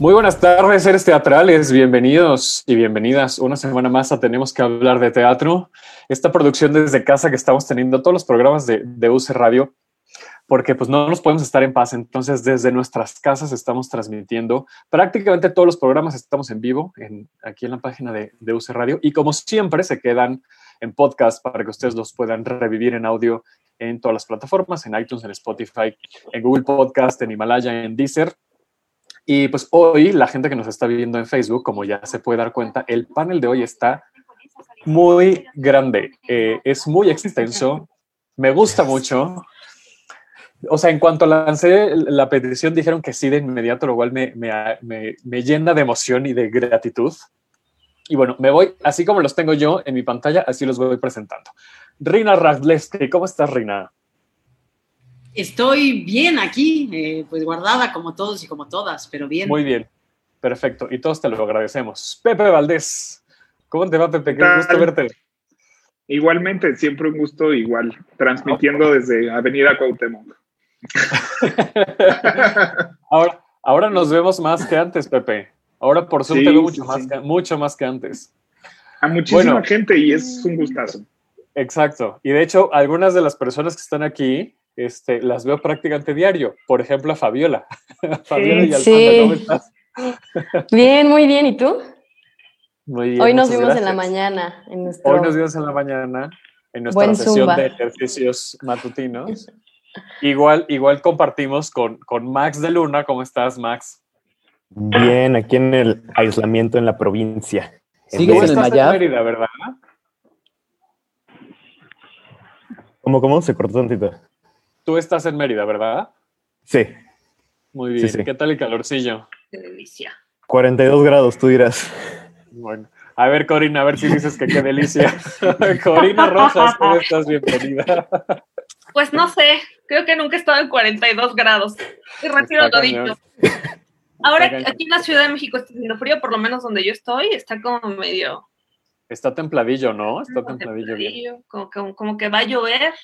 Muy buenas tardes, seres teatrales. Bienvenidos y bienvenidas una semana más a Tenemos que hablar de teatro. Esta producción desde casa que estamos teniendo todos los programas de, de UC Radio, porque pues no nos podemos estar en paz. Entonces, desde nuestras casas estamos transmitiendo prácticamente todos los programas. Estamos en vivo en, aquí en la página de, de UC Radio y como siempre se quedan en podcast para que ustedes los puedan revivir en audio en todas las plataformas, en iTunes, en Spotify, en Google Podcast, en Himalaya, en Deezer. Y pues hoy la gente que nos está viendo en Facebook, como ya se puede dar cuenta, el panel de hoy está muy grande, eh, es muy extenso, me gusta mucho. O sea, en cuanto lancé la petición, dijeron que sí de inmediato, lo cual me, me, me, llena de emoción y de gratitud. Y bueno, me voy, así como los tengo yo en mi pantalla, así los voy presentando. Rina Radlewski, ¿cómo estás, Rina? Estoy bien aquí, eh, pues guardada como todos y como todas, pero bien. Muy bien, perfecto. Y todos te lo agradecemos. Pepe Valdés, ¿cómo te va, Pepe? Qué tal? gusto verte. Igualmente, siempre un gusto igual, transmitiendo desde Avenida Cuauhtémoc. ahora, ahora nos vemos más que antes, Pepe. Ahora por Zoom Sí, te veo sí, mucho, más sí. que, mucho más que antes. A muchísima Bueno. gente y es un gustazo. Exacto. Y de hecho, algunas de las personas que están aquí, este, las veo prácticamente diario. Por ejemplo, a Fabiola. Fabiola y Alfonso, Sí. ¿cómo estás? Bien, muy bien. ¿Y tú? Muy bien, Hoy nos vimos en la mañana. En nuestro... Hoy nos vimos en la mañana en nuestra Buen sesión Zumba. de ejercicios matutinos. Igual, igual compartimos con, con Max de Luna. ¿Cómo estás, Max? Bien, aquí en el aislamiento en la provincia. ¿Sigues en el Mayab? Mérida, ¿verdad? ¿Cómo, cómo? Se cortó tantito. Tú estás en Mérida, ¿verdad? Sí, Muy bien. Sí, sí. ¿Qué tal el calorcillo? Qué delicia. 42 grados, tú dirás. Bueno, a ver, Corina, a ver si dices que qué delicia. Corina Rojas, ¿cómo estás? Bienvenida. Pues no sé, creo que nunca he estado en 42 grados. Y retiro lo dicho. Ahora aquí en la Ciudad de México está haciendo frío, por lo menos donde yo estoy, está como medio Está templadillo, ¿no? Está como templadillo bien. como, que- como que va a llover.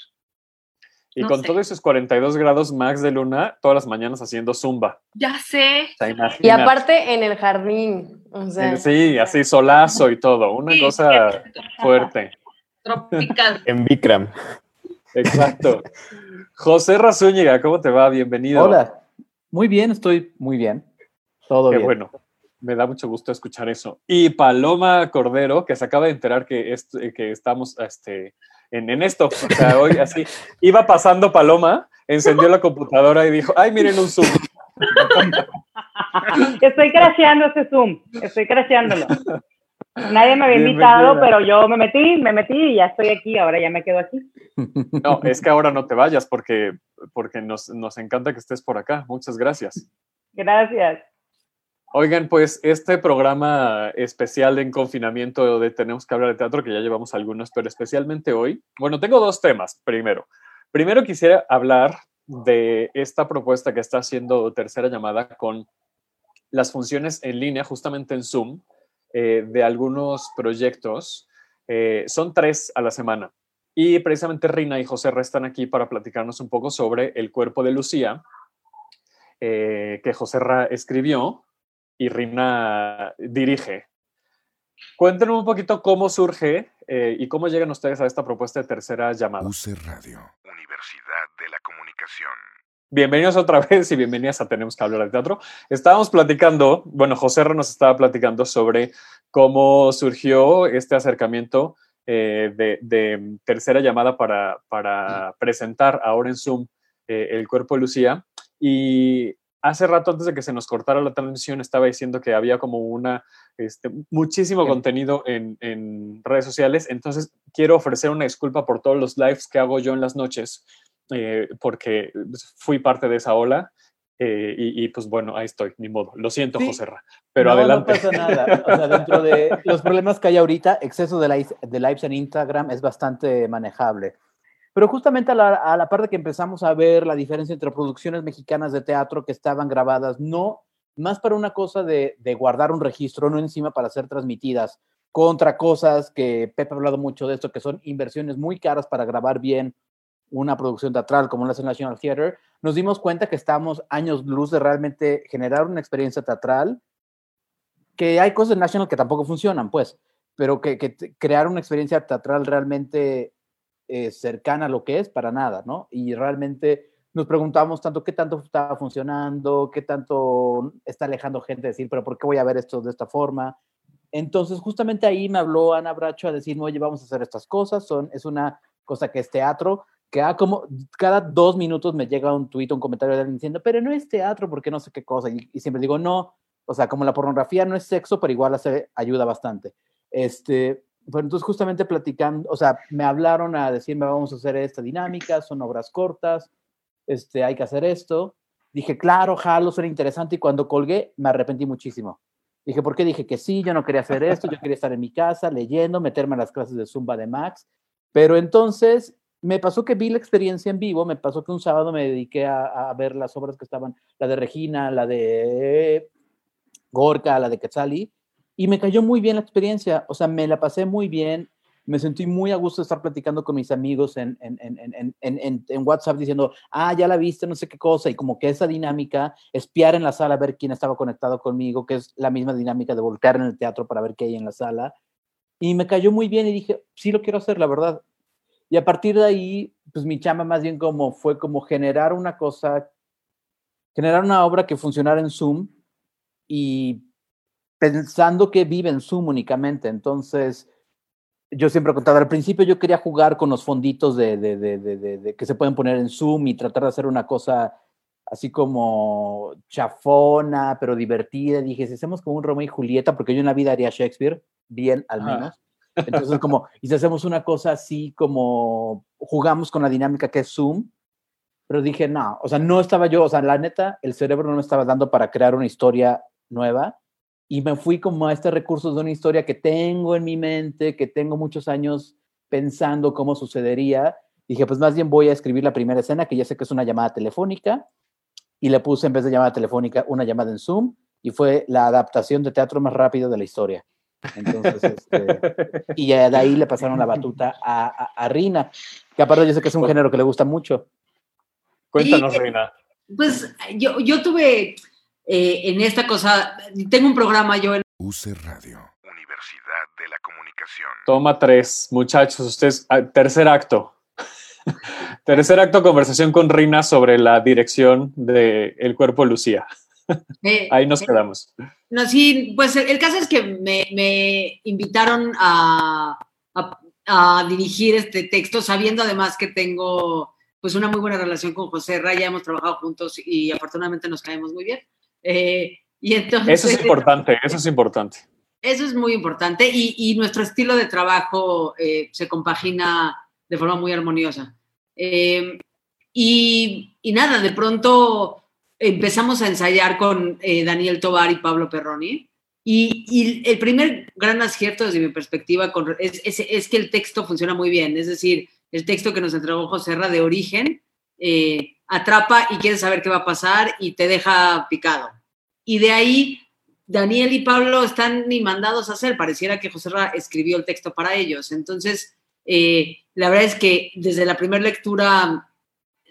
Y no con sé. todos esos 42 grados Max de Luna, todas las mañanas haciendo zumba. Ya sé. O sea, Y aparte en el jardín. O sea, Sí, así solazo y todo. Una Sí, cosa cierto. fuerte. Tropical. En Bikram. Exacto. José Razúñiga, ¿cómo te va? Bienvenido. Hola. Muy bien, estoy muy bien. Todo Qué bien. bueno. Me da mucho gusto escuchar eso. Y Paloma Cordero, que se acaba de enterar que, est- que estamos este, en, en esto. O sea, hoy así. Iba pasando Paloma, encendió la computadora y dijo, ay, miren un Zoom. Estoy crasheando ese Zoom, estoy crasheándolo. Nadie me había Bienvenida. invitado, pero yo me metí, me metí y ya estoy aquí, ahora ya me quedo aquí. No, es que ahora no te vayas porque, porque nos, nos encanta que estés por acá. Muchas gracias. Gracias. Oigan, pues este programa especial en confinamiento de Tenemos que hablar de teatro, que ya llevamos algunos, pero especialmente hoy, bueno, tengo dos temas. Primero, primero quisiera hablar de esta propuesta que está haciendo Tercera Llamada con las funciones en línea, justamente en Zoom, eh, de algunos proyectos. Eh, son tres a la semana. Y precisamente Rina y José están aquí para platicarnos un poco sobre El cuerpo de Lucía, eh, que José Ra escribió y Rina dirige. Cuéntenos un poquito cómo surge eh, y cómo llegan ustedes a esta propuesta de tercera llamada. UC Radio. Universidad de la Comunicación. Bienvenidos otra vez y bienvenidas a Tenemos que hablar de teatro. Estábamos platicando, bueno, José R nos estaba platicando sobre cómo surgió este acercamiento eh, de, de, tercera llamada para, para presentar ahora en Zoom eh, el cuerpo de Lucía. Y hace rato, antes de que se nos cortara la transmisión, estaba diciendo que había como una, este, muchísimo contenido en, en, redes sociales. Entonces, quiero ofrecer una disculpa por todos los lives que hago yo en las noches, eh, porque fui parte de esa ola. Eh, y, y, pues bueno, ahí estoy, ni modo. Lo siento, sí. José Ra, pero no, adelante. No pasa nada. O sea, dentro de los problemas que hay ahorita, exceso de, lives, de lives en Instagram es bastante manejable. Pero justamente a la, a la que empezamos a ver la diferencia entre producciones mexicanas de teatro que estaban grabadas, no más para una cosa de, de guardar un registro, no encima para ser transmitidas, contra cosas que Pepe ha hablado mucho de esto, que son inversiones muy caras para grabar bien una producción teatral como la National Theater, nos dimos cuenta que estamos años luz de realmente generar una experiencia teatral, que hay cosas en National que tampoco funcionan, pues, pero que, que crear una experiencia teatral realmente eh, cercana a lo que es, para nada, ¿no? Y realmente nos preguntamos tanto qué tanto está funcionando, qué tanto está alejando gente de decir, pero ¿por qué voy a ver esto de esta forma? Entonces, justamente ahí me habló Ana Bracho a decir, oye, vamos a hacer estas cosas, son, es una cosa que es teatro, que ha como cada dos minutos me llega un tuit, un comentario de alguien diciendo, pero no es teatro, porque no sé qué cosa. Y, y, siempre digo, no, o sea, como la pornografía no es sexo, pero igual hace, ayuda bastante. Este, pero entonces justamente platicando, o sea, me hablaron a decirme, vamos a hacer esta dinámica, son obras cortas, este, hay que hacer esto. Dije, claro, jalo, suena interesante. Y cuando colgué, me arrepentí muchísimo. Dije, ¿por qué? Dije que sí, yo no quería hacer esto, yo quería estar en mi casa leyendo, meterme a las clases de Zumba de Max. Pero entonces me pasó que vi la experiencia en vivo, me pasó que un sábado me dediqué a, a, ver las obras que estaban, la de Regina, la de Gorka, la de Quetzali, y me cayó muy bien la experiencia, o sea, me la pasé muy bien, me sentí muy a gusto de estar platicando con mis amigos en, en, en, en, WhatsApp diciendo, ah, ya la viste, no sé qué cosa, y como que esa dinámica, espiar en la sala, ver quién estaba conectado conmigo, que es la misma dinámica de voltear en el teatro para ver qué hay en la sala, y me cayó muy bien y dije, sí lo quiero hacer, la verdad, y a partir de ahí, pues mi chamba más bien como fue como generar una cosa, generar una obra que funcionara en Zoom y pensando que vive en Zoom únicamente. Entonces, yo siempre he contado, al principio yo quería jugar con los fonditos de, de, de, de, que se pueden poner en Zoom y tratar de hacer una cosa así como chafona, pero divertida. Dije, si hacemos como un Romeo y Julieta, porque yo en la vida haría Shakespeare, bien al menos. Ah. Entonces, como, y si hacemos una cosa así como jugamos con la dinámica que es Zoom, pero dije, no, o sea, no estaba yo, o sea, la neta, el cerebro no me estaba dando para crear una historia nueva y me fui como a este recurso de una historia que tengo en mi mente, que tengo muchos años pensando cómo sucedería. Dije, pues más bien voy a escribir la primera escena, que ya sé que es una llamada telefónica, y le puse en vez de llamada telefónica una llamada en Zoom, y fue la adaptación de teatro más rápido de la historia. Entonces, este, y ya de ahí le pasaron la batuta a, a, a, Rina, que aparte yo sé que es un género que le gusta mucho. Cuéntanos, y, Rina. Pues yo, yo tuve eh, en esta cosa, tengo un programa yo en... UC Radio, Universidad de la Comunicación. Toma tres, muchachos, ustedes, ah, tercer acto. tercer acto, conversación con Rina sobre la dirección de El Cuerpo de Lucía. Eh, Ahí nos eh, quedamos. No, sí, pues el, el caso es que me, me invitaron a, a, a, dirigir este texto, sabiendo además que tengo pues una muy buena relación con José Raya, hemos trabajado juntos y afortunadamente nos caemos muy bien. Eh, y entonces, eso es importante, eso es importante. Eso es muy importante y, y nuestro estilo de trabajo eh, se compagina de forma muy armoniosa. Eh, y, y, nada, de pronto empezamos a ensayar con eh, Daniel Tobar y Pablo Perroni. Y, y, el primer gran acierto desde mi perspectiva con, es, es, es, que el texto funciona muy bien. Es decir, el texto que nos entregó José Ra de origen eh, atrapa y quieres saber qué va a pasar y te deja picado. Y de ahí, Daniel y Pablo están ni mandados a hacer, pareciera que José Ra escribió el texto para ellos. Entonces, eh, la verdad es que desde la primera lectura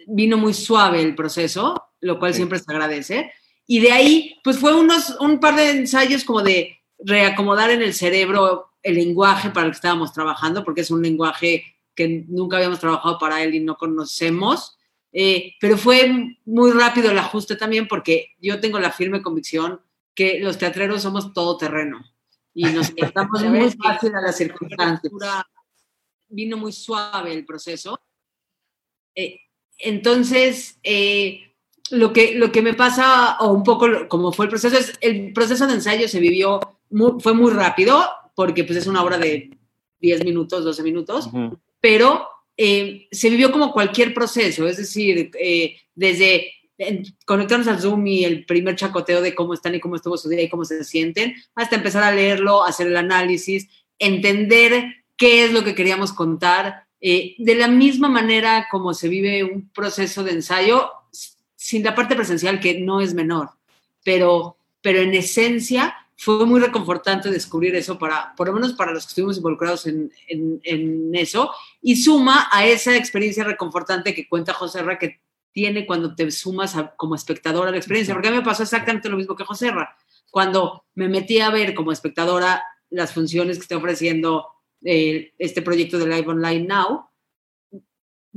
vino muy suave el proceso, lo cual sí. siempre se agradece. Y de ahí, pues fue unos, un par de ensayos como de reacomodar en el cerebro el lenguaje para el que estábamos trabajando, porque es un lenguaje que nunca habíamos trabajado para él y no conocemos. Eh, pero fue muy rápido el ajuste también porque yo tengo la firme convicción que los teatreros somos todo terreno y nos adaptamos muy fácil a las circunstancias. Vino muy suave el proceso. Eh, entonces, eh, lo, que, lo que me pasa, o un poco como fue el proceso, es el proceso de ensayo se vivió, muy- fue muy rápido, porque pues es una obra de 10 minutos, 12 minutos, pero eh, se vivió como cualquier proceso, es decir, eh, desde conectarnos al Zoom y el primer chacoteo de cómo están y cómo estuvo su día y cómo se sienten, hasta empezar a leerlo, hacer el análisis, entender qué es lo que queríamos contar, eh, de la misma manera como se vive un proceso de ensayo, sin la parte presencial que no es menor, pero, pero en esencia fue muy reconfortante descubrir eso para, por lo menos para los que estuvimos involucrados en- en eso, y suma a esa experiencia reconfortante que cuenta José Ra que tiene cuando te sumas a- como espectador a la experiencia, porque a mí me pasó exactamente lo mismo que José Ra. Cuando me metí a ver como espectadora las funciones que está ofreciendo eh, este proyecto de Live Online Now,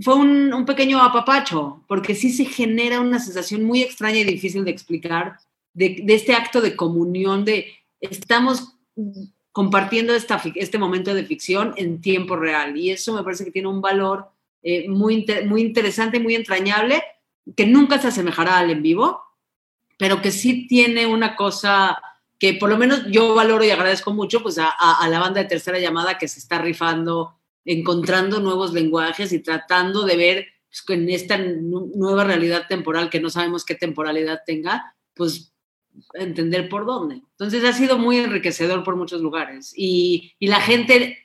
fue un, un pequeño apapacho, porque sí se genera una sensación muy extraña y difícil de explicar de, de este acto de comunión, de estamos compartiendo esta, este momento de ficción en tiempo real. Y eso me parece que tiene un valor eh, muy, inter- muy interesante, muy entrañable, que nunca se asemejará al en vivo, pero que sí tiene una cosa que por lo menos yo valoro y agradezco mucho pues a, la banda de tercera llamada que se está rifando, encontrando nuevos lenguajes y tratando de ver pues, en esta nu- nueva realidad temporal que no sabemos qué temporalidad tenga, pues entender por dónde. Entonces ha sido muy enriquecedor por muchos lugares y, y la gente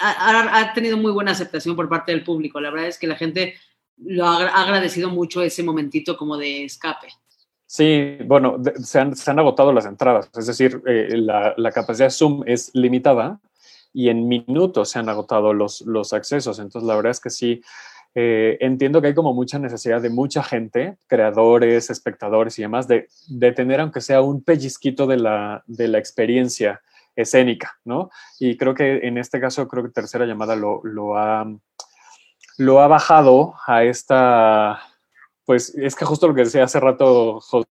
ha, ha- tenido muy buena aceptación por parte del público. La verdad es que la gente lo ha, ha agradecido mucho ese momentito como de escape. Sí, bueno, se, han, se han agotado las entradas, es decir, eh, la, la capacidad Zoom es limitada y en minutos se han agotado los, los accesos. Entonces, la verdad es que sí, eh, entiendo que hay como mucha necesidad de mucha gente, creadores, espectadores y demás, de, de tener aunque sea un pellizquito de la, de la experiencia escénica, ¿no? Y creo que en este caso, creo que Tercera Llamada lo, lo ha lo ha bajado a esta, pues es que justo lo que decía hace rato José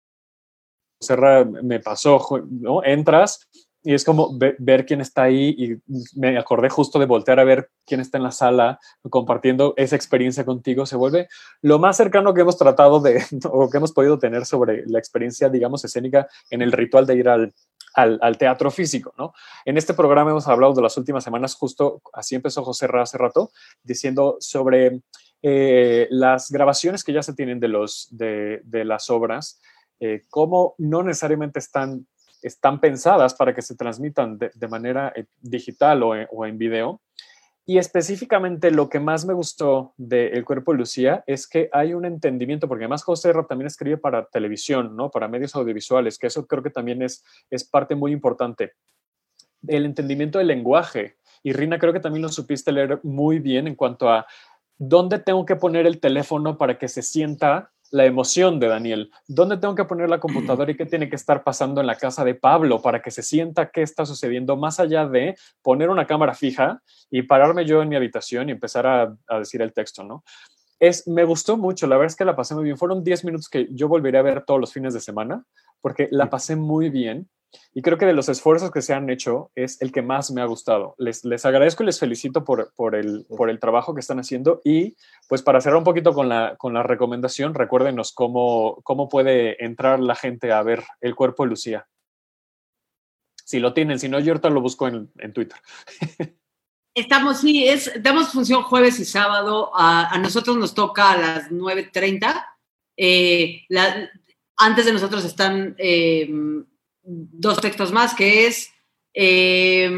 me pasó, ¿no? Entras y es como ve- ver quién está ahí y me acordé justo de voltear a ver quién está en la sala compartiendo esa experiencia contigo, se vuelve lo más cercano que hemos tratado de, o que hemos podido tener sobre la experiencia, digamos, escénica en el ritual de ir al, al, al teatro físico, ¿no? En este programa hemos hablado de las últimas semanas, justo así empezó José Ra hace rato, diciendo sobre eh, las grabaciones que ya se tienen de, los, de, de las obras, eh, cómo no necesariamente están, están pensadas para que se transmitan de, manera eh, digital o en, o video. Y específicamente lo que más me gustó de El Cuerpo de Lucía es que hay un entendimiento, porque además José Ra también escribe para televisión, ¿no? para medios audiovisuales, que eso creo que también es, es parte muy importante. El entendimiento del lenguaje. Y Rina, creo que también lo supiste leer muy bien en cuanto a dónde tengo que poner el teléfono para que se sienta la emoción de Daniel, dónde tengo que poner la computadora y qué tiene que estar pasando en la casa de Pablo para que se sienta qué está sucediendo, más allá de poner una cámara fija y pararme yo en mi habitación y empezar a, a decir el texto, ¿no? Es, me gustó mucho, la verdad es que la pasé muy bien. Fueron 10 minutos que yo volvería a ver todos los fines de semana porque la pasé muy bien y creo que de los esfuerzos que se han hecho es el que más me ha gustado. Les, les agradezco y les felicito por, por, el, por el trabajo que están haciendo y pues para cerrar un poquito con la, con la recomendación, recuérdenos cómo, cómo puede entrar la gente a ver el cuerpo de Lucía. Si lo tienen, si no, yo ahorita lo busco en, en Twitter. Estamos, sí, es, damos función jueves y sábado. A, a nosotros nos toca a las 9.30. Eh, la- antes de nosotros están eh, dos textos más, que es... eh,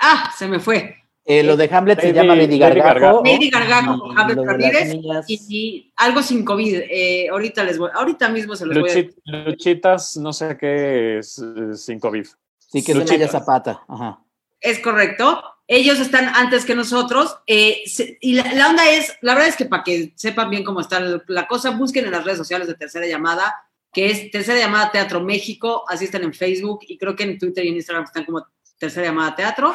ah, se me fue. Eh, lo de Hamlet se llama Lady Gargajo. Lady Gargajo con Hamlet Ramírez y, y algo sin COVID. Eh, ahorita les voy, ahorita mismo se los voy a Luchi- Luchitas, no sé qué es eh, sin COVID. Sí, que es de Luchitas. Naya Zapata. Ajá. Es correcto. Ellos están antes que nosotros. eh, se- y la, la onda es, la verdad es que para que sepan bien cómo está la cosa, busquen en las redes sociales de Tercera Llamada, que es Tercera Llamada Teatro México, así están en Facebook y creo que en Twitter y en Instagram están como Tercera Llamada Teatro.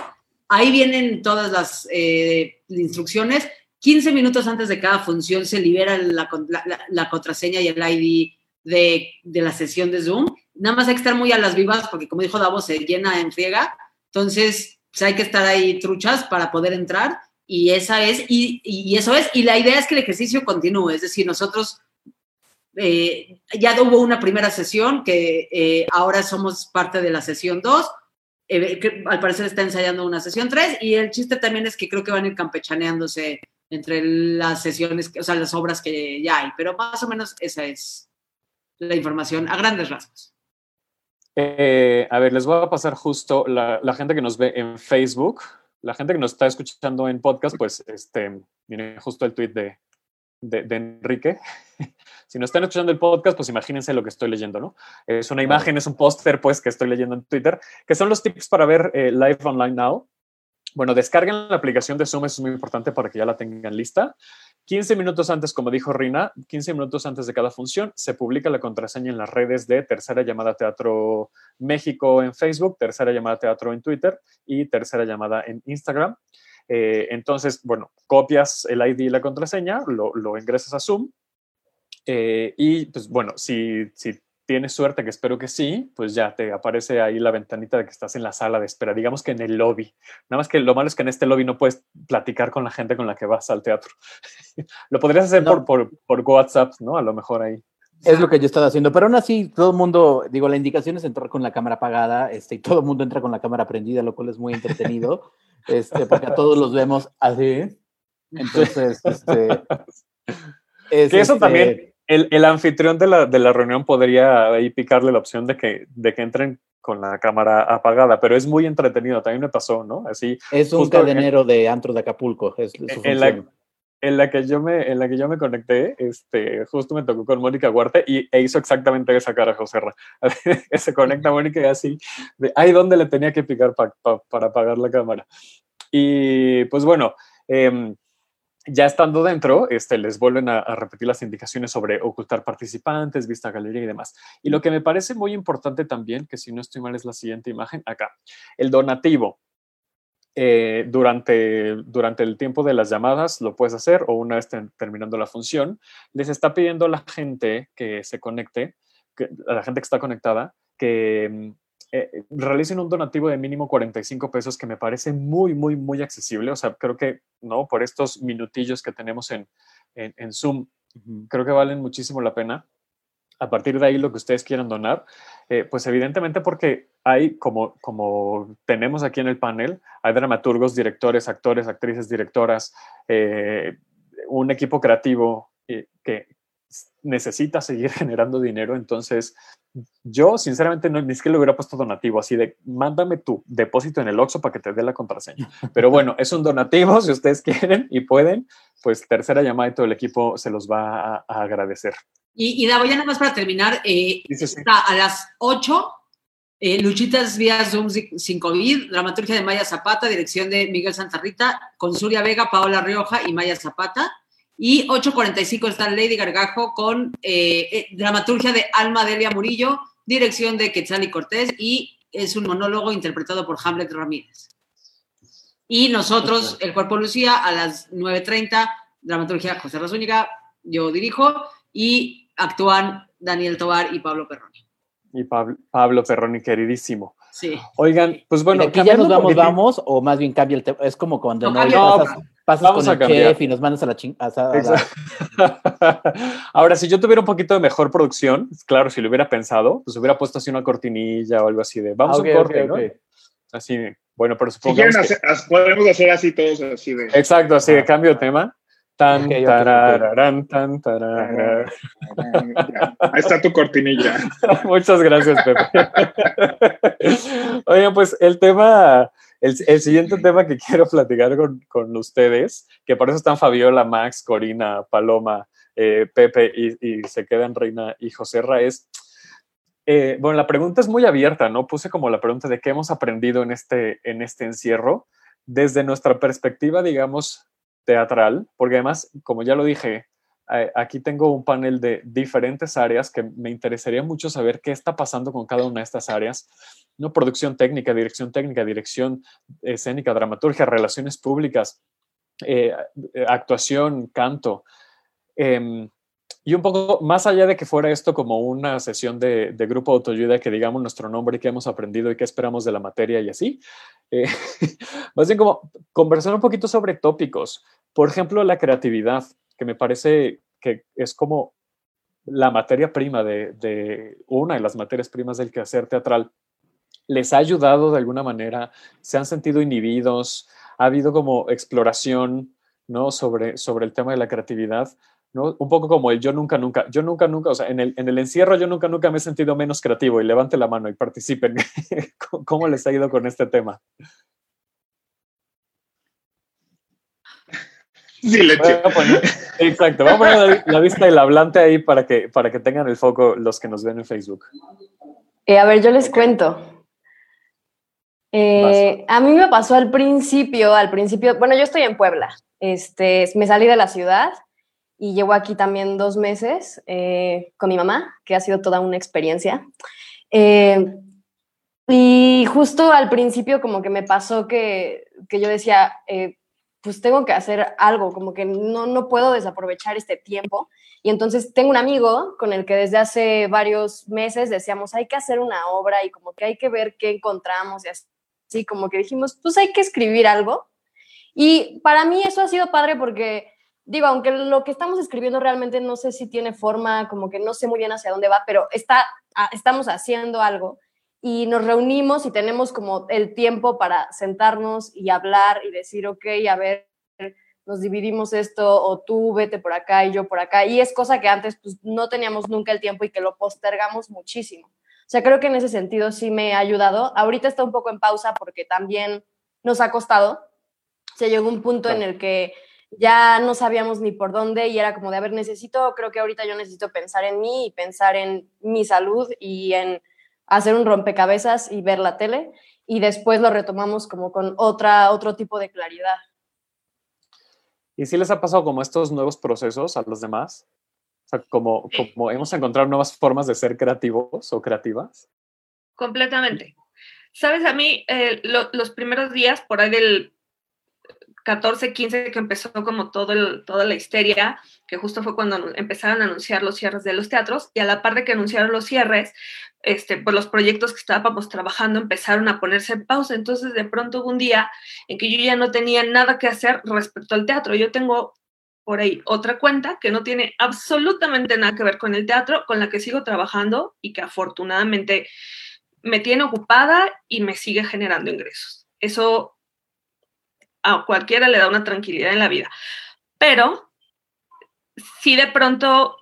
Ahí vienen todas las eh, instrucciones. 15 minutos antes de cada función se libera la, con- la- la- la contraseña y el ID de, de la sesión de Zoom. Nada más hay que estar muy a las vivas porque, como dijo Davo, se llena en friega. Entonces, pues, hay que estar ahí truchas para poder entrar. Y esa es, y, y eso es. Y la idea es que el ejercicio continúe. Es decir, nosotros eh, ya hubo una primera sesión que eh, ahora somos parte de la sesión 2. eh, que al parecer está ensayando una sesión 3 y el chiste también es que creo que van a ir campechaneándose entre las sesiones, o sea, las obras que ya hay, pero más o menos esa es la información a grandes rasgos. Eh, a ver, les voy a pasar justo la, la gente que nos ve en Facebook, la gente que nos está escuchando en podcast, pues, este, miren justo el tweet de, de, de Enrique. si no están escuchando el podcast, pues imagínense lo que estoy leyendo, ¿no? Es una imagen, es un póster, pues, que estoy leyendo en Twitter, que son los tips para ver eh, Live Online Now. Bueno, descarguen la aplicación de Zoom, eso es muy importante para que ya la tengan lista. 15 minutos antes, como dijo Rina, 15 minutos antes de cada función, se publica la contraseña en las redes de Tercera Llamada Teatro México en Facebook, Tercera Llamada Teatro en Twitter y Tercera Llamada en Instagram. Eh, entonces, bueno, copias el ID y la contraseña, lo, lo ingresas a Zoom eh, y pues bueno, si, si tienes suerte, que espero que sí, pues ya te aparece ahí la ventanita de que estás en la sala de espera, digamos que en el lobby. Nada más que lo malo es que en este lobby no puedes platicar con la gente con la que vas al teatro. lo podrías hacer por, por, por WhatsApp, ¿no? A lo mejor ahí. Es lo que yo estaba haciendo, pero aún así todo el mundo, digo, la indicación es entrar con la cámara apagada, este, y todo el mundo entra con la cámara prendida, lo cual es muy entretenido, este, porque a todos los vemos así. Entonces, este, es, que eso este, también, el, el anfitrión de la, de la reunión podría ahí picarle la opción de que, de que entren con la cámara apagada, pero es muy entretenido, también me pasó, ¿no? Así. Es un justo en- cadenero de antro de Acapulco, es su en la. En la que yo me en la que yo me conecté este justo me tocó con Mónica Huarte y e hizo exactamente esa cara José Ra. se conecta Mónica y así de ay dónde le tenía que picar pa- pa- para apagar la cámara y pues bueno em, ya estando dentro, este, les vuelven a, a repetir las indicaciones sobre ocultar participantes, vista galería y demás. Y lo que me parece muy importante también, que si no estoy mal es la siguiente imagen, acá, el donativo eh, durante, durante el tiempo de las llamadas lo puedes hacer o una vez ten- terminando la función, les está pidiendo a la gente que se conecte, que, a la gente que está conectada, que mm, eh, realicen un donativo de mínimo 45 pesos que me parece muy, muy, muy accesible. O sea, creo que, ¿no? Por estos minutillos que tenemos en, en, en Zoom, creo que valen muchísimo la pena a partir de ahí lo que ustedes quieran donar, eh, pues evidentemente porque hay, como, como tenemos aquí en el panel, hay dramaturgos, directores, actores, actrices, directoras, eh, un equipo creativo eh, que necesita seguir generando dinero, entonces yo sinceramente no, ni siquiera le hubiera puesto donativo, así de mándame tu depósito en el Oxxo para que te dé la contraseña. Pero bueno, es un donativo, si ustedes quieren y pueden, pues tercera llamada y todo el equipo se los va a, a agradecer. Y, y Davo, ya nada más para terminar, eh, Sí, sí, sí. está a las 8, eh, Luchitas vía Zoom si- sin COVID, dramaturgia de Maya Zapata, dirección de Miguel Santarrita, con Zuria Vega, Paola Rioja y Maya Zapata. Y 8.45 está Lady Gargajo con eh, dramaturgia de Alma Delia Murillo, dirección de Quetzal y Cortés y es un monólogo interpretado por Hamlet Ramírez. Y nosotros, el Cuerpo Lucía, a las 9.30, dramaturgia José Razúñiga, yo dirijo, y actúan Daniel Tobar y Pablo Perroni. Y Pablo, Pablo Perroni, queridísimo. Sí. Oigan, pues bueno, ¿De aquí ya nos vamos, poquitín- vamos, o más bien cambia el tema. Es como cuando No, no, pasas, No, pasas vamos con a el cambiar. chef y nos mandas a la chingada. Ahora, si yo tuviera un poquito de mejor producción, claro, si lo hubiera pensado, pues hubiera puesto así una cortinilla o algo así de vamos Ah, a un corte, ¿no? Así, bueno, pero Si supongamos quieren, que- hacer, podemos hacer así todos, así de. Exacto, así de cambio de tema. Tan, Ok, ok, ok. tarararán, tan, tarararán. Ahí está tu cortinilla. Muchas gracias, Pepe. Oigan, pues el tema, el, el siguiente tema que quiero platicar con, con ustedes, que por eso están Fabiola, Max, Corina, Paloma, eh, Pepe y, y se quedan Reina y José Ra, es, eh, bueno, la pregunta es muy abierta, ¿no? Puse como la pregunta de qué hemos aprendido en este, en este encierro desde nuestra perspectiva, digamos, teatral, porque además, como ya lo dije, eh, aquí tengo un panel de diferentes áreas que me interesaría mucho saber qué está pasando con cada una de estas áreas. ¿no? Producción técnica, dirección técnica, dirección escénica, dramaturgia, relaciones públicas, eh, actuación, canto. Em, y un poco más allá de que fuera esto como una sesión de, de, grupo autoayuda, que digamos nuestro nombre y qué hemos aprendido y qué esperamos de la materia y así, eh, más bien como conversar un poquito sobre tópicos. Por ejemplo, la creatividad, que me parece que es como la materia prima de, de una de las materias primas del quehacer teatral. ¿Les ha ayudado de alguna manera? ¿Se han sentido inhibidos? ¿Ha habido como exploración ¿no? sobre, sobre el tema de la creatividad? ¿No? Un poco como el yo nunca, nunca, yo nunca, nunca, o sea, en el, en el encierro yo nunca, nunca me he sentido menos creativo y levante la mano y participen. ¿Cómo les ha ido con este tema? Sí, le poner, exacto, vamos a poner la, vista del hablante ahí para que, para que tengan el foco los que nos ven en Facebook. Eh, a ver, yo les cuento. Eh, a mí me pasó al principio, al principio, bueno, yo estoy en Puebla, este, me salí de la ciudad y llevo aquí también dos meses eh, con mi mamá, que ha sido toda una experiencia. Eh, y justo al principio como que me pasó que, que yo decía, eh, pues tengo que hacer algo, como que no, no puedo desaprovechar este tiempo. Y entonces tengo un amigo con el que desde hace varios meses decíamos, hay que hacer una obra y como que hay que ver qué encontramos y así, como que dijimos, pues hay que escribir algo. Y para mí eso ha sido padre porque digo, aunque lo que estamos escribiendo realmente no sé si tiene forma, como que no sé muy bien hacia dónde va, pero está, ah, estamos haciendo algo y nos reunimos y tenemos como el tiempo para sentarnos y hablar y decir, ok, a ver, nos dividimos esto o tú vete por acá y yo por acá. Y es cosa que antes pues no teníamos nunca el tiempo y que lo postergamos muchísimo. O sea, creo que en ese sentido sí me ha ayudado. Ahorita está un poco en pausa porque también nos ha costado. Se llegó un punto en el que ya no sabíamos ni por dónde y era como de, a ver, necesito, creo que ahorita yo necesito pensar en mí y pensar en mi salud y en hacer un rompecabezas y ver la tele y después lo retomamos como con otra, otro tipo de claridad. ¿Y si les ha pasado como estos nuevos procesos a los demás? O sea, como, como hemos encontrado nuevas formas de ser creativos o creativas. Completamente. Sabes, a mí eh, lo, los primeros días, por ahí del 14, 15 que empezó como todo toda la histeria, que justo fue cuando empezaron a anunciar los cierres de los teatros, y a la par de que anunciaron los cierres, este, pues los proyectos que estábamos trabajando empezaron a ponerse en pausa. Entonces, de pronto hubo un día en que yo ya no tenía nada que hacer respecto al teatro. Yo tengo por ahí otra cuenta que no tiene absolutamente nada que ver con el teatro, con la que sigo trabajando y que afortunadamente me tiene ocupada y me sigue generando ingresos. Eso a cualquiera le da una tranquilidad en la vida. Pero si de pronto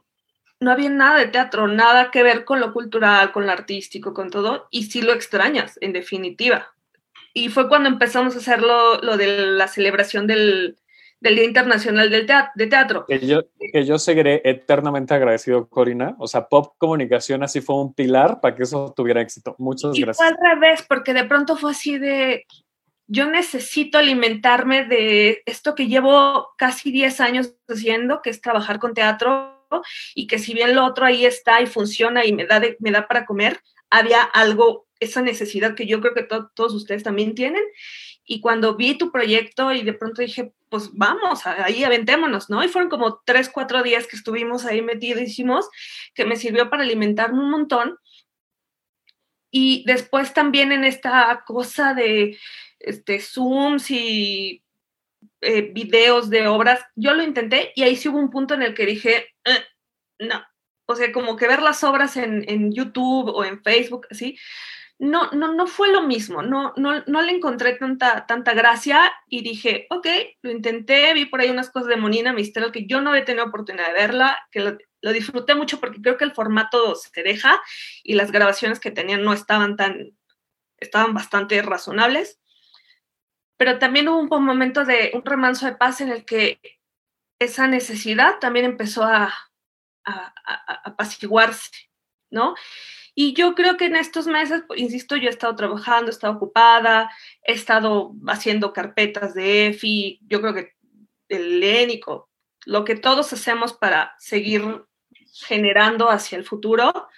no había nada de teatro, nada que ver con lo cultural, con lo artístico, con todo, y sí lo extrañas, en definitiva. Y fue cuando empezamos a hacer lo, de la celebración del, Día Internacional del teatro, de Teatro. Que yo, que yo seguiré eternamente agradecido, Corina. O sea, Pop Comunicación así fue un pilar para que eso tuviera éxito. Muchas y gracias. Fue al revés, porque de pronto fue así de, yo necesito alimentarme de esto que llevo casi 10 años haciendo, que es trabajar con teatro, y que si bien lo otro ahí está y funciona y me da, me da para comer, había algo, esa necesidad que yo creo que todos ustedes también tienen. Y cuando vi tu proyecto y de pronto dije, pues vamos, ahí aventémonos, ¿no? Y fueron como tres, cuatro días que estuvimos ahí metidísimos, que me sirvió para alimentarme un montón. Y después también en esta cosa de este, Zooms y eh, videos de obras. Yo lo intenté y ahí sí hubo un punto en el que dije, eh, no, o sea, como que ver las obras en, en, YouTube o en Facebook, así, no, no, no fue lo mismo, no, no, no le encontré tanta, tanta gracia y dije, ok, lo intenté, vi por ahí unas cosas de Monina Mistral que yo no había tenido oportunidad de verla, que lo, lo, disfruté mucho porque creo que el formato se deja y las grabaciones que tenían no estaban tan, estaban bastante razonables pero también hubo un momento de un remanso de paz en el que esa necesidad también empezó a, a, apaciguarse, ¿no? Y yo creo que en estos meses, pues, insisto, yo he estado trabajando, he estado ocupada, he estado haciendo carpetas de EFI, yo creo que el lénico, lo que todos hacemos para seguir generando hacia el futuro,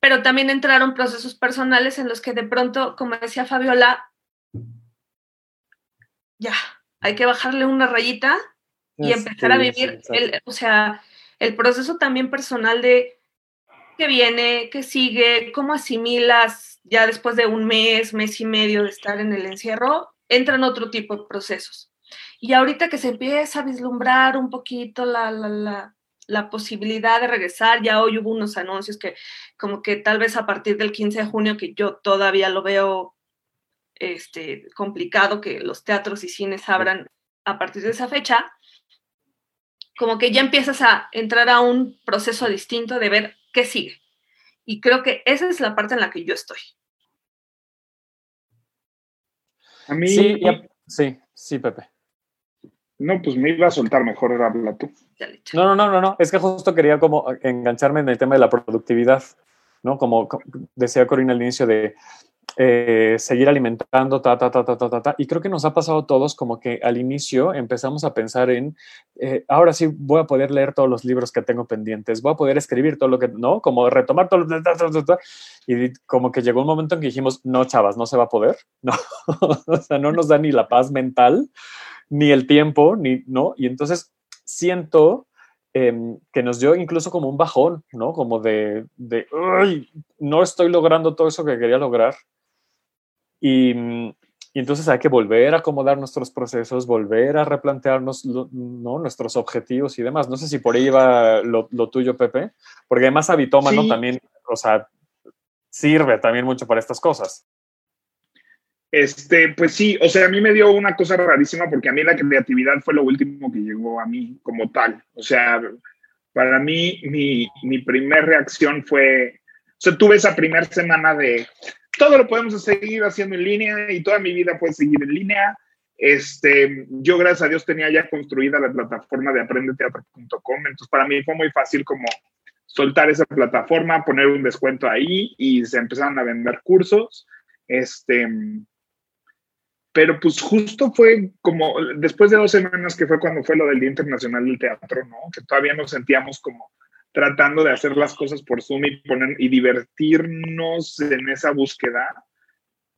pero también entraron procesos personales en los que de pronto, como decía Fabiola, ya, hay que bajarle una rayita y empezar a vivir, el, o sea, el proceso también personal de qué viene, qué sigue, cómo asimilas ya después de un mes, mes y medio de estar en el encierro, entran otro tipo de procesos. Y ahorita que se empieza a vislumbrar un poquito la, la, la, la posibilidad de regresar, ya hoy hubo unos anuncios que como que tal vez a partir del 15 de junio, que yo todavía lo veo este, complicado que los teatros y cines abran a partir de esa fecha, como que ya empiezas a entrar a un proceso distinto de ver qué sigue. Y creo que esa es la parte en la que yo estoy. A mí, Sí, ya- sí, sí, Pepe. no, pues me iba a soltar mejor, habla tú. No, no, no, no, no. Es que justo quería como engancharme en el tema de la productividad, ¿no? Como co- decía Corina al inicio de eh, seguir alimentando, ta, ta, ta, ta, ta, ta, ta. Y creo que nos ha pasado a todos como que al inicio empezamos a pensar en, eh, ahora sí voy a poder leer todos los libros que tengo pendientes, voy a poder escribir todo lo que, ¿no? Como retomar todo lo ta, ta, ta. Y como que llegó un momento en que dijimos, no, chavas, no se va a poder, no. o sea, no nos da ni la paz mental, ni el tiempo, ni, ¿no? Y entonces siento em, que nos dio incluso como un bajón, ¿no? Como de, de "Ay, no estoy logrando todo eso que quería lograr. Y, y entonces hay que volver a acomodar nuestros procesos, volver a replantearnos lo- ¿no? nuestros objetivos y demás. No sé si por ahí va lo, lo tuyo, Pepe, porque además Habitómano Sí. también, o sea, sirve también mucho para estas cosas. Este, pues sí, o sea, a mí me dio una cosa rarísima porque a mí la creatividad fue lo último que llegó a mí como tal. O sea, para mí mi, mi primer reacción fue, o sea, tuve esa primera semana de todo lo podemos seguir haciendo en línea y toda mi vida puede seguir en línea. Este, yo gracias a Dios tenía ya construida la plataforma de aprendeteatro.com, entonces para mí fue muy fácil como soltar esa plataforma, poner un descuento ahí y se empezaron a vender cursos. Este, pero pues justo fue como después de dos semanas que fue cuando fue lo del Día Internacional del Teatro, ¿no? Que todavía nos sentíamos como tratando de hacer las cosas por Zoom y poner y divertirnos en esa búsqueda.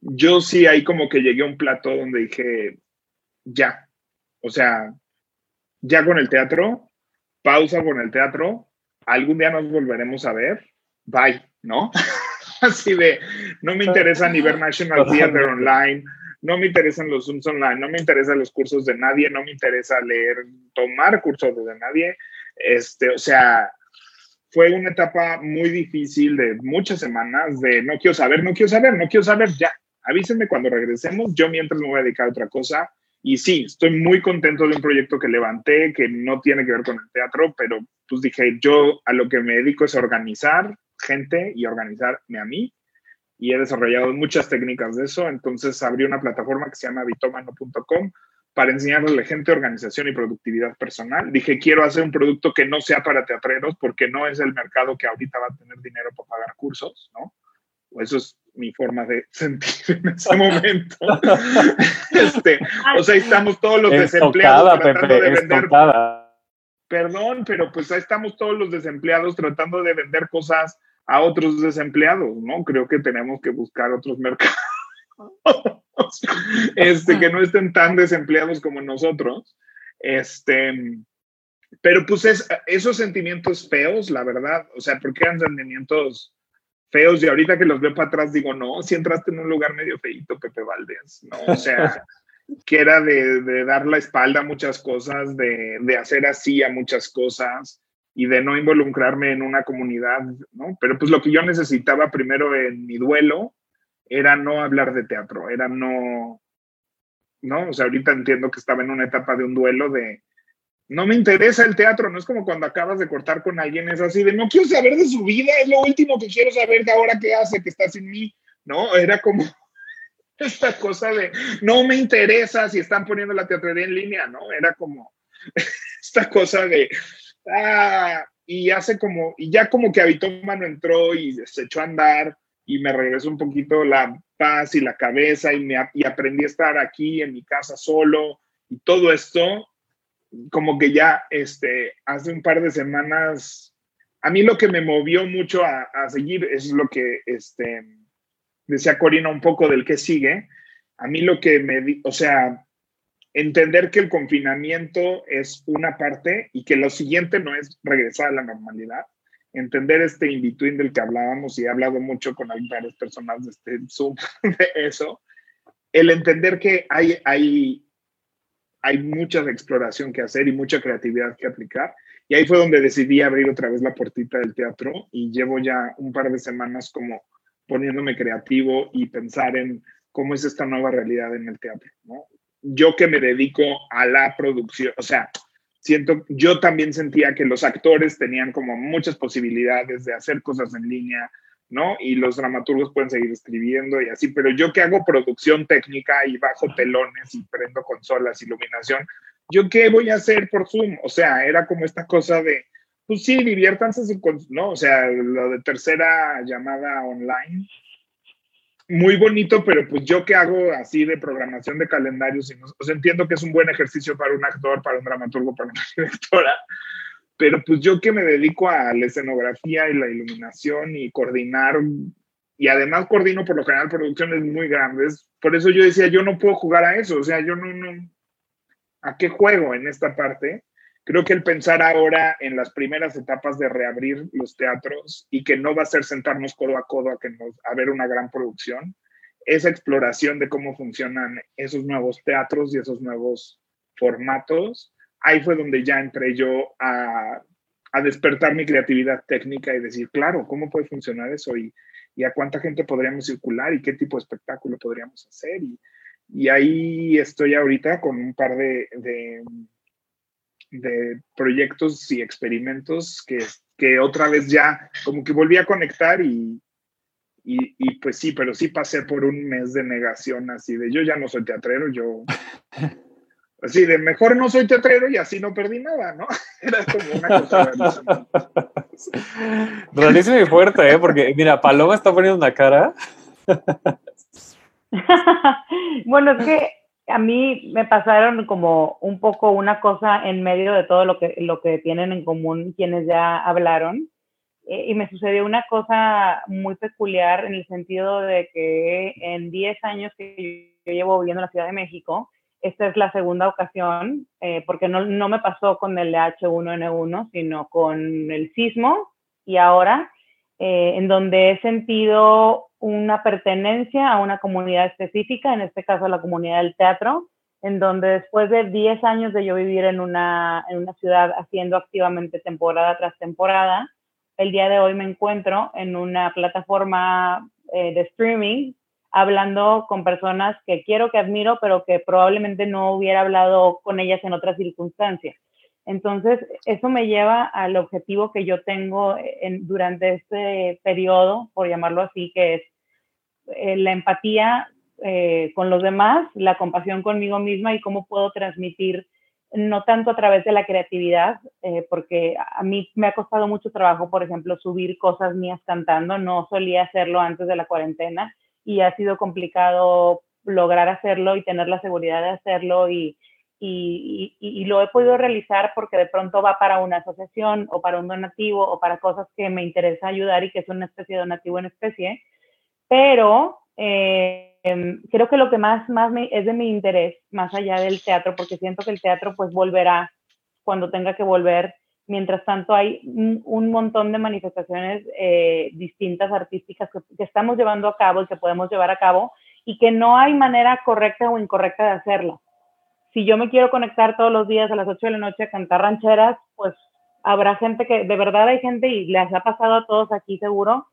Yo sí ahí como que llegué a un plato donde dije, ya, o sea, ya con el teatro, pausa con el teatro, algún día nos volveremos a ver, bye, ¿no? Así de, no me interesa ni ver National Theater online, no me interesan los Zooms online, no me interesan los cursos de nadie, no me interesa leer, tomar cursos de nadie. Este, o sea, fue una etapa muy difícil de muchas semanas de no quiero saber, no quiero saber, no quiero saber, ya. Avísenme cuando regresemos, yo mientras me voy a dedicar a otra cosa. Y sí, estoy muy contento de un proyecto que levanté, que no tiene que ver con el teatro, pero pues dije, yo a lo que me dedico es organizar gente y organizarme a mí y he desarrollado muchas técnicas de eso. Entonces abrí una plataforma que se llama bitomano.com para enseñarle a la gente organización y productividad personal. Dije, quiero hacer un producto que no sea para teatreros porque no es el mercado que ahorita va a tener dinero para pagar cursos, ¿no? Eso es mi forma de sentir en ese momento. este, o sea, ahí estamos todos los desempleados tratando Pepe, de vender estocada. perdón, pero pues ahí estamos todos los desempleados tratando de vender cosas a otros desempleados, ¿no? Creo que tenemos que buscar otros mercados este, que no estén tan desempleados como nosotros. Este, pero pues es, esos sentimientos feos, la verdad, o sea, porque eran sentimientos feos y ahorita que los veo para atrás digo, no, si entraste en un lugar medio feito, Pepe Valdés, ¿no? O sea, que era de, de, dar la espalda a muchas cosas, de, de, hacer así a muchas cosas y de no involucrarme en una comunidad, ¿no? Pero pues lo que yo necesitaba primero en mi duelo era no hablar de teatro, era no, ¿no? O sea, ahorita entiendo que estaba en una etapa de un duelo de, no me interesa el teatro, no es como cuando acabas de cortar con alguien, es así de, no quiero saber de su vida, es lo último que quiero saber de ahora qué hace, que está sin mí, ¿no? Era como esta cosa de, no me interesa si están poniendo la teatrería en línea, ¿no? Era como esta cosa de, ah, y hace como, y ya como que Habitómano entró y se echó a andar y me regresó un poquito la paz y la cabeza y, me, y aprendí a estar aquí en mi casa solo y todo esto, como que ya este, hace un par de semanas, a mí lo que me movió mucho a, a seguir es lo que este, decía Corina un poco del que sigue. A mí lo que me, o sea, entender que el confinamiento es una parte y que lo siguiente no es regresar a la normalidad. Entender este in-between del que hablábamos y he hablado mucho con varias personas de este Zoom de eso. El entender que hay, hay, hay mucha exploración que hacer y mucha creatividad que aplicar. Y ahí fue donde decidí abrir otra vez la puertita del teatro y llevo ya un par de semanas como poniéndome creativo y pensar en cómo es esta nueva realidad en el teatro. ¿no? Yo que me dedico a la producción, o sea, siento, yo también sentía que los actores tenían como muchas posibilidades de hacer cosas en línea, ¿no? Y los dramaturgos pueden seguir escribiendo y así, pero yo que hago producción técnica y bajo telones y prendo consolas, iluminación, ¿yo qué voy a hacer por Zoom? O sea, era como esta cosa de, pues sí, diviértanse, ¿no? O sea, lo de tercera llamada online, muy bonito, pero pues yo que hago así de programación de calendarios, y o sea, entiendo que es un buen ejercicio para un actor, para un dramaturgo, para una directora, pero pues yo que me dedico a la escenografía y la iluminación y coordinar, y además coordino por lo general producciones muy grandes, por eso yo decía, yo no puedo jugar a eso, o sea, yo no, no, ¿a qué juego en esta parte? Creo que el pensar ahora en las primeras etapas de reabrir los teatros y que no va a ser sentarnos codo a codo a, que nos, a ver una gran producción, esa exploración de cómo funcionan esos nuevos teatros y esos nuevos formatos, ahí fue donde ya entré yo a, a despertar mi creatividad técnica y decir, claro, ¿cómo puede funcionar eso? Y, y, a cuánta gente podríamos circular y qué tipo de espectáculo podríamos hacer. Y, y ahí estoy ahorita con un par de, de de proyectos y experimentos que, que otra vez ya como que volví a conectar y, y, y, pues sí, pero sí pasé por un mes de negación así de yo ya no soy teatrero, yo así de mejor no soy teatrero y así no perdí nada, ¿no? Era como una cosa rarísima. y fuerte, ¿eh? Porque mira, Paloma está poniendo una cara. bueno, es que a mí me pasaron como un poco una cosa en medio de todo lo que, lo que tienen en común quienes ya hablaron. Eh, y me sucedió una cosa muy peculiar en el sentido de que en 10 años que yo llevo viviendo en la Ciudad de México, esta es la segunda ocasión, eh, porque no, no, me pasó con el H1N1, sino con el sismo y ahora, eh, en donde he sentido una pertenencia a una comunidad específica, en este caso la comunidad del teatro, en donde después de 10 años de yo vivir en una, en una ciudad haciendo activamente temporada tras temporada, el día de hoy me encuentro en una plataforma eh, de streaming hablando con personas que quiero, que admiro, pero que probablemente no hubiera hablado con ellas en otras circunstancias. Entonces, eso me lleva al objetivo que yo tengo en, durante este periodo, por llamarlo así, que es eh, la empatía eh, con los demás, la compasión conmigo misma y cómo puedo transmitir, no tanto a través de la creatividad, eh, porque a mí me ha costado mucho trabajo, por ejemplo, subir cosas mías cantando, no solía hacerlo antes de la cuarentena y ha sido complicado lograr hacerlo y tener la seguridad de hacerlo y, y, lo he podido realizar porque de pronto va para una asociación o para un donativo o para cosas que me interesa ayudar y que es una especie de donativo en especie pero eh, creo que lo que más, más es de mi interés, más allá del teatro, porque siento que el teatro pues volverá cuando tenga que volver. Mientras tanto, hay un, montón de manifestaciones eh, distintas artísticas que, que, estamos llevando a cabo y que podemos llevar a cabo y que no hay manera correcta o incorrecta de hacerlo. Si yo me quiero conectar todos los días a las 8 de la noche a cantar rancheras, pues habrá gente que, de verdad hay gente y les ha pasado a todos aquí seguro,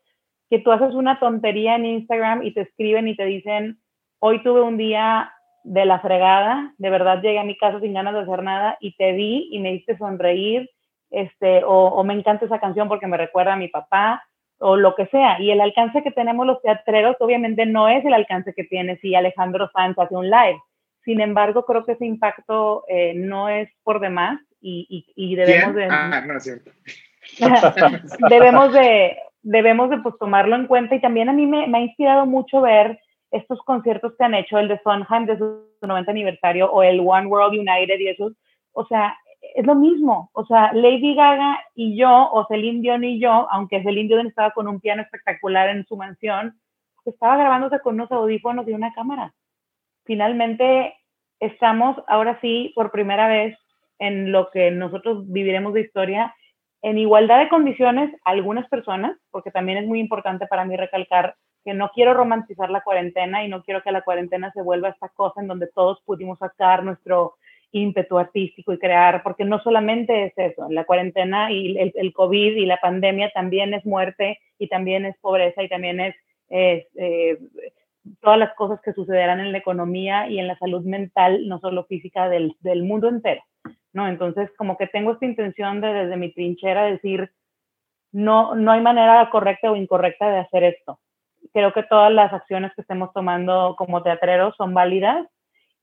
que tú haces una tontería en Instagram y te escriben y te dicen, hoy tuve un día de la fregada, de verdad llegué a mi casa sin ganas de hacer nada y te vi y me hiciste sonreír, este, o, me encanta esa canción porque me recuerda a mi papá, o lo que sea. Y el alcance que tenemos los teatreros obviamente no es el alcance que tiene si Alejandro Sanz hace un live. Sin embargo, creo que ese impacto eh, no es por demás y, y, debemos de... Ah, no es cierto. debemos de, debemos de pues, tomarlo en cuenta y también a mí me, ha inspirado mucho ver estos conciertos que han hecho, el de Sondheim de su 90 aniversario o el One World United y esos, o sea, es lo mismo, o sea, Lady Gaga y yo, o Celine Dion y yo, aunque Celine Dion estaba con un piano espectacular en su mansión, estaba grabándose con unos audífonos y una cámara. Finalmente, estamos ahora sí por primera vez en lo que nosotros viviremos de historia en igualdad de condiciones algunas personas, porque también es muy importante para mí recalcar que no quiero romantizar la cuarentena y no quiero que la cuarentena se vuelva esta cosa en donde todos pudimos sacar nuestro ímpetu artístico y crear, porque no solamente es eso, la cuarentena y el, COVID y la pandemia también es muerte y también es pobreza y también es, es eh, todas las cosas que sucederán en la economía y en la salud mental, no solo física, del, del mundo entero, ¿no? Entonces, como que tengo esta intención de desde mi trinchera decir, no, no hay manera correcta o incorrecta de hacer esto creo que todas las acciones que estemos tomando como teatreros son válidas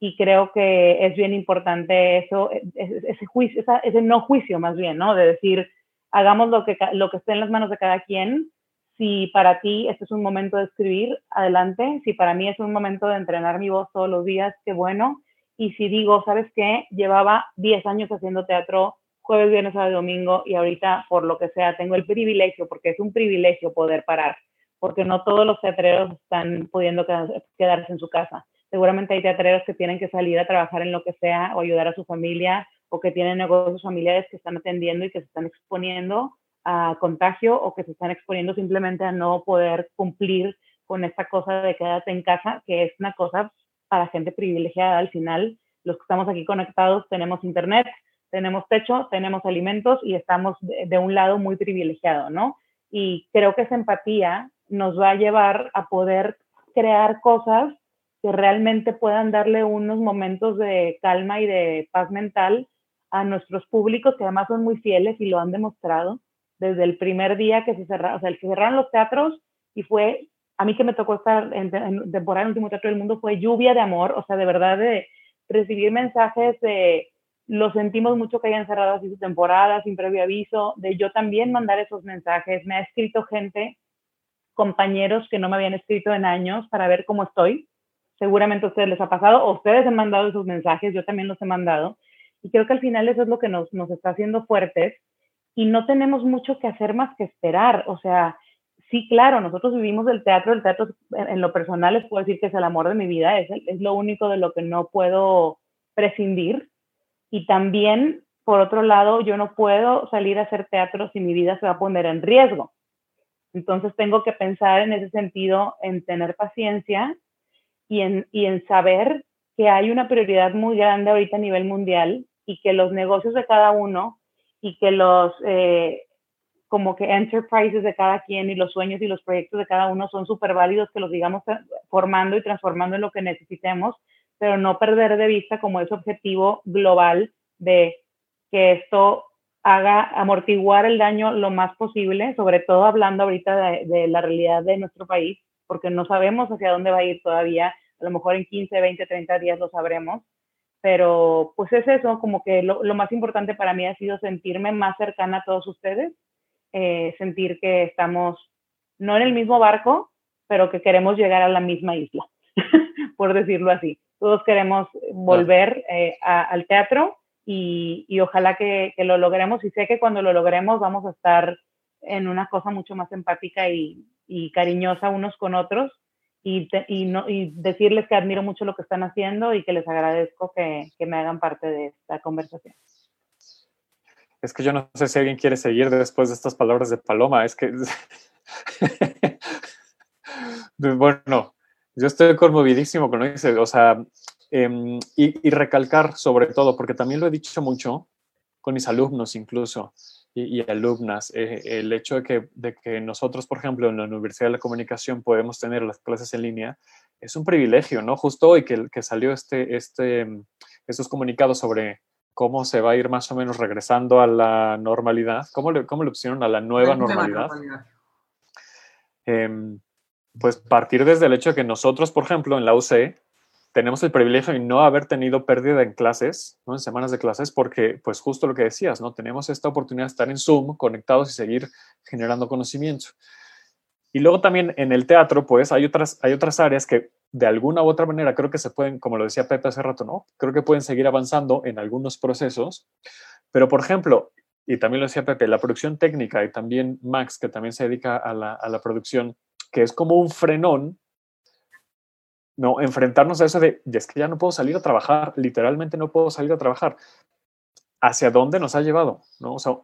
y creo que es bien importante eso, ese juicio, ese no juicio más bien, ¿no? De decir, hagamos lo que, lo que esté en las manos de cada quien. Si para ti este es un momento de escribir, adelante. Si para mí es un momento de entrenar mi voz todos los días, qué bueno. Y si digo, ¿sabes qué? Llevaba 10 años haciendo teatro jueves, viernes, sábado domingo y ahorita, por lo que sea, tengo el privilegio, porque es un privilegio poder parar porque no todos los teatreros están pudiendo quedarse en su casa. Seguramente hay teatreros que tienen que salir a trabajar en lo que sea o ayudar a su familia o que tienen negocios familiares que están atendiendo y que se están exponiendo a contagio o que se están exponiendo simplemente a no poder cumplir con esta cosa de quédate en casa, que es una cosa para gente privilegiada al final. Los que estamos aquí conectados tenemos internet, tenemos techo, tenemos alimentos y estamos de, de un lado muy privilegiado, ¿no? Y creo que esa empatía nos va a llevar a poder crear cosas que realmente puedan darle unos momentos de calma y de paz mental a nuestros públicos, que además son muy fieles y lo han demostrado desde el primer día que se cerraron, o sea, que cerraron los teatros y fue, a mí que me tocó estar en, temporada en último teatro del mundo, fue lluvia de amor, o sea, de verdad de recibir mensajes de lo sentimos mucho que hayan cerrado así su temporada sin previo aviso, de yo también mandar esos mensajes, me ha escrito gente compañeros que no me habían escrito en años para ver cómo estoy. Seguramente a ustedes les ha pasado, o ustedes han mandado esos mensajes, yo también los he mandado. Y creo que al final eso es lo que nos, nos está haciendo fuertes y no tenemos mucho que hacer más que esperar. O sea, sí, claro, nosotros vivimos del teatro, el teatro en lo personal les puedo decir que es el amor de mi vida, es, es lo único de lo que no puedo prescindir. Y también, por otro lado, yo no puedo salir a hacer teatro si mi vida se va a poner en riesgo. Entonces tengo que pensar en ese sentido, en tener paciencia y en, y en saber que hay una prioridad muy grande ahorita a nivel mundial y que los negocios de cada uno y que los eh, como que enterprises de cada quien y los sueños y los proyectos de cada uno son súper válidos que los digamos formando y transformando en lo que necesitemos, pero no perder de vista como ese objetivo global de que esto haga amortiguar el daño lo más posible, sobre todo hablando ahorita de, la realidad de nuestro país, porque no sabemos hacia dónde va a ir todavía, a lo mejor en 15, 20, 30 días lo sabremos, pero pues es eso, como que lo, más importante para mí ha sido sentirme más cercana a todos ustedes, eh, sentir que estamos no en el mismo barco, pero que queremos llegar a la misma isla, por decirlo así. Todos queremos volver eh, al teatro y, ojalá que, lo logremos y sé que cuando lo logremos vamos a estar en una cosa mucho más empática y, cariñosa unos con otros y, no, decirles que admiro mucho lo que están haciendo y que les agradezco que, me hagan parte de esta conversación. Es que yo no sé si alguien quiere seguir después de estas palabras de Paloma. Es que, bueno, yo estoy conmovidísimo con que dice. O sea, Em, y, recalcar sobre todo, porque también lo he dicho mucho con mis alumnos incluso y, alumnas, eh, el hecho de que, de que nosotros, por ejemplo, en la Universidad de la Comunicación podemos tener las clases en línea, es un privilegio, ¿no? Justo hoy que, que salió este, este, estos comunicados sobre cómo se va a ir más o menos regresando a la normalidad, cómo le, cómo le pusieron a la nueva normalidad. Em, pues partir desde el hecho de que nosotros, por ejemplo, en la UC, tenemos el privilegio de no haber tenido pérdida en clases, ¿no? en semanas de clases, porque pues justo lo que decías, ¿no? tenemos esta oportunidad de estar en Zoom, conectados y seguir generando conocimiento. Y luego también en el teatro, pues hay otras, hay otras áreas que de alguna u otra manera creo que se pueden, como lo decía Pepe hace rato, ¿no? Creo que pueden seguir avanzando en algunos procesos, pero por ejemplo, y también lo decía Pepe, la producción técnica y también Max, que también se dedica a la, a la producción, que es como un frenón no enfrentarnos a eso de, "Y es que ya no puedo salir a trabajar, literalmente no puedo salir a trabajar. ¿Hacia dónde nos ha llevado? ¿No? O sea,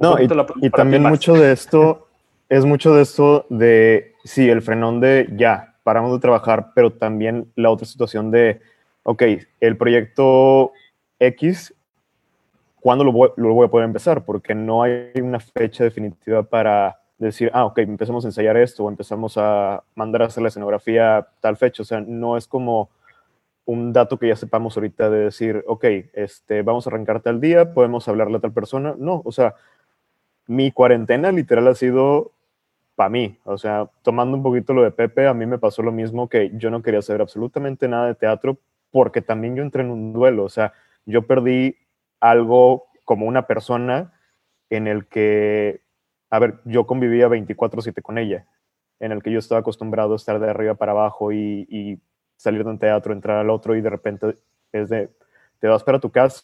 No, y, y también mucho de esto es mucho de esto de, sí, el frenón de ya, paramos de trabajar, pero también la otra situación de, ok, el proyecto X, ¿cuándo lo voy, lo voy a poder empezar? Porque no hay una fecha definitiva para decir, ah, ok, empezamos a ensayar esto o empezamos a mandar a hacer la escenografía tal fecha. O sea, no es como un dato que ya sepamos ahorita de decir, ok, este, vamos a arrancar tal día, podemos hablarle a tal persona. No, o sea, mi cuarentena literal ha sido para mí. O sea, tomando un poquito lo de Pepe, a mí me pasó lo mismo que yo no quería saber absolutamente nada de teatro porque también yo entré en un duelo. O sea, yo perdí algo como una persona en el que, a ver, yo convivía 24/7 con ella, en el que yo estaba acostumbrado a estar de arriba para abajo y, salir de un teatro, entrar al otro y de repente es de, te vas para tu casa